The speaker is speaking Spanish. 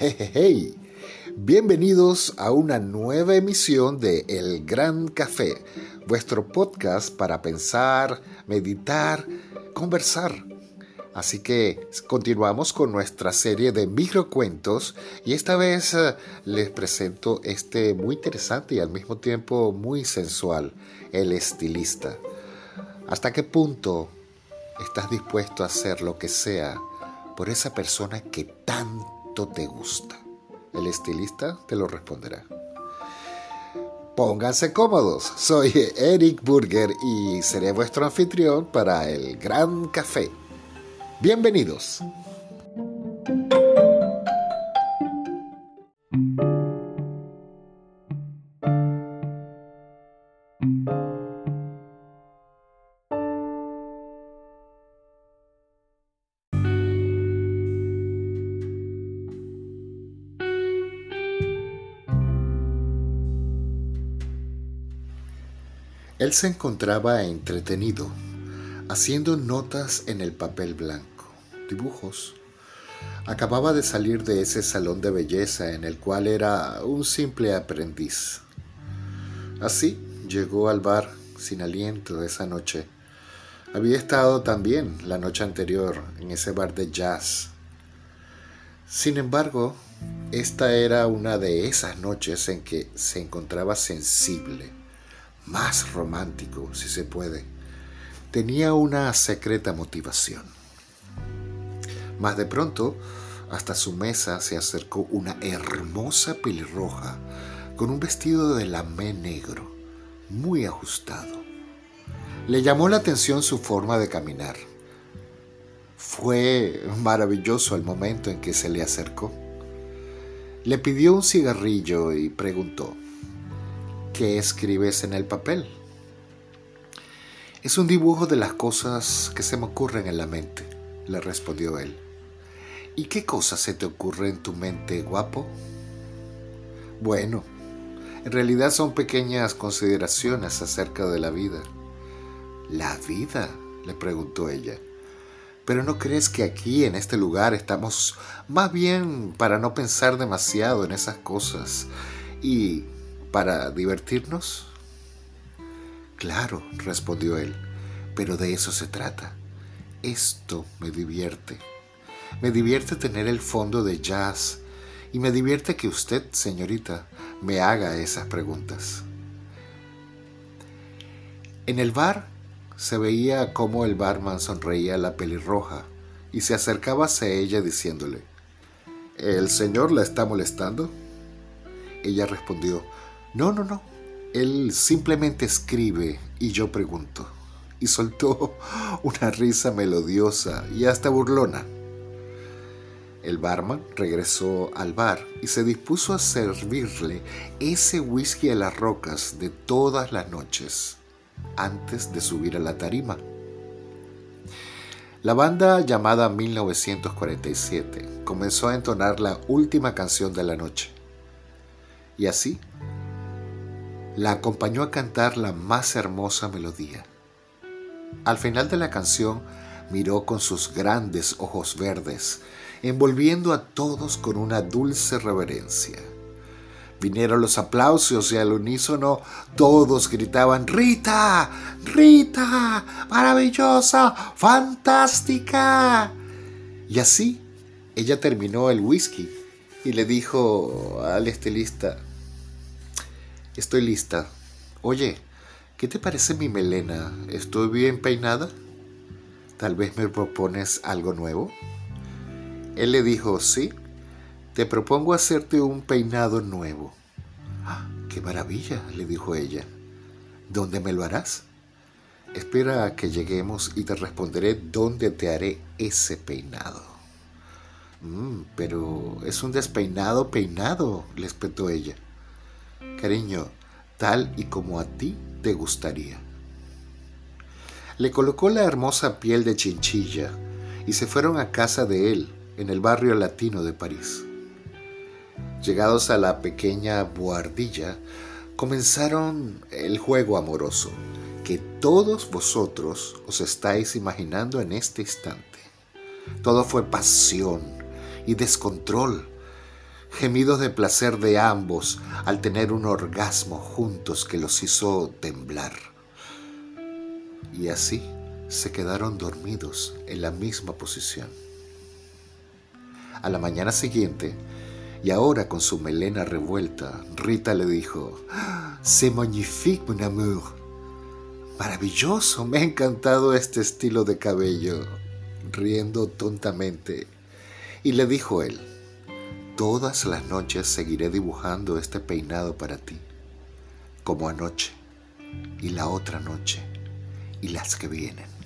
Hey. Bienvenidos a una nueva emisión de El Gran Café, vuestro podcast para pensar, meditar, conversar. Así que continuamos con nuestra serie de microcuentos y esta vez eh, les presento este muy interesante y al mismo tiempo muy sensual, El estilista. ¿Hasta qué punto estás dispuesto a hacer lo que sea por esa persona que tanto te gusta? El estilista te lo responderá. Pónganse cómodos, soy Eric Burger y seré vuestro anfitrión para el Gran Café. Bienvenidos. Él se encontraba entretenido, haciendo notas en el papel blanco, dibujos. Acababa de salir de ese salón de belleza en el cual era un simple aprendiz. Así llegó al bar sin aliento esa noche. Había estado también la noche anterior en ese bar de jazz. Sin embargo, esta era una de esas noches en que se encontraba sensible más romántico, si se puede, tenía una secreta motivación. Más de pronto, hasta su mesa se acercó una hermosa pelirroja con un vestido de lamé negro, muy ajustado. Le llamó la atención su forma de caminar. Fue maravilloso el momento en que se le acercó. Le pidió un cigarrillo y preguntó, ¿Qué escribes en el papel? Es un dibujo de las cosas que se me ocurren en la mente, le respondió él. ¿Y qué cosas se te ocurre en tu mente, guapo? Bueno, en realidad son pequeñas consideraciones acerca de la vida. ¿La vida? le preguntó ella. Pero ¿no crees que aquí, en este lugar, estamos más bien para no pensar demasiado en esas cosas y para divertirnos? Claro, respondió él, pero de eso se trata. Esto me divierte. Me divierte tener el fondo de jazz y me divierte que usted, señorita, me haga esas preguntas. En el bar se veía cómo el barman sonreía a la pelirroja y se acercaba hacia ella diciéndole, ¿El señor la está molestando? Ella respondió, no, no, no. Él simplemente escribe y yo pregunto. Y soltó una risa melodiosa y hasta burlona. El barman regresó al bar y se dispuso a servirle ese whisky a las rocas de todas las noches antes de subir a la tarima. La banda llamada 1947 comenzó a entonar la última canción de la noche. Y así la acompañó a cantar la más hermosa melodía. Al final de la canción miró con sus grandes ojos verdes, envolviendo a todos con una dulce reverencia. Vinieron los aplausos y al unísono todos gritaban, Rita, Rita, maravillosa, fantástica. Y así ella terminó el whisky y le dijo al estilista, Estoy lista. Oye, ¿qué te parece mi melena? ¿Estoy bien peinada? Tal vez me propones algo nuevo. Él le dijo, sí, te propongo hacerte un peinado nuevo. ¡Ah, ¡Qué maravilla! le dijo ella. ¿Dónde me lo harás? Espera a que lleguemos y te responderé dónde te haré ese peinado. Mm, pero es un despeinado peinado, le espetó ella. Cariño, tal y como a ti te gustaría. Le colocó la hermosa piel de chinchilla y se fueron a casa de él en el barrio latino de París. Llegados a la pequeña buhardilla, comenzaron el juego amoroso que todos vosotros os estáis imaginando en este instante. Todo fue pasión y descontrol gemidos de placer de ambos al tener un orgasmo juntos que los hizo temblar. Y así se quedaron dormidos en la misma posición. A la mañana siguiente, y ahora con su melena revuelta, Rita le dijo, C'est magnifique, mon amour. Maravilloso, me ha encantado este estilo de cabello, riendo tontamente. Y le dijo él, Todas las noches seguiré dibujando este peinado para ti, como anoche, y la otra noche, y las que vienen.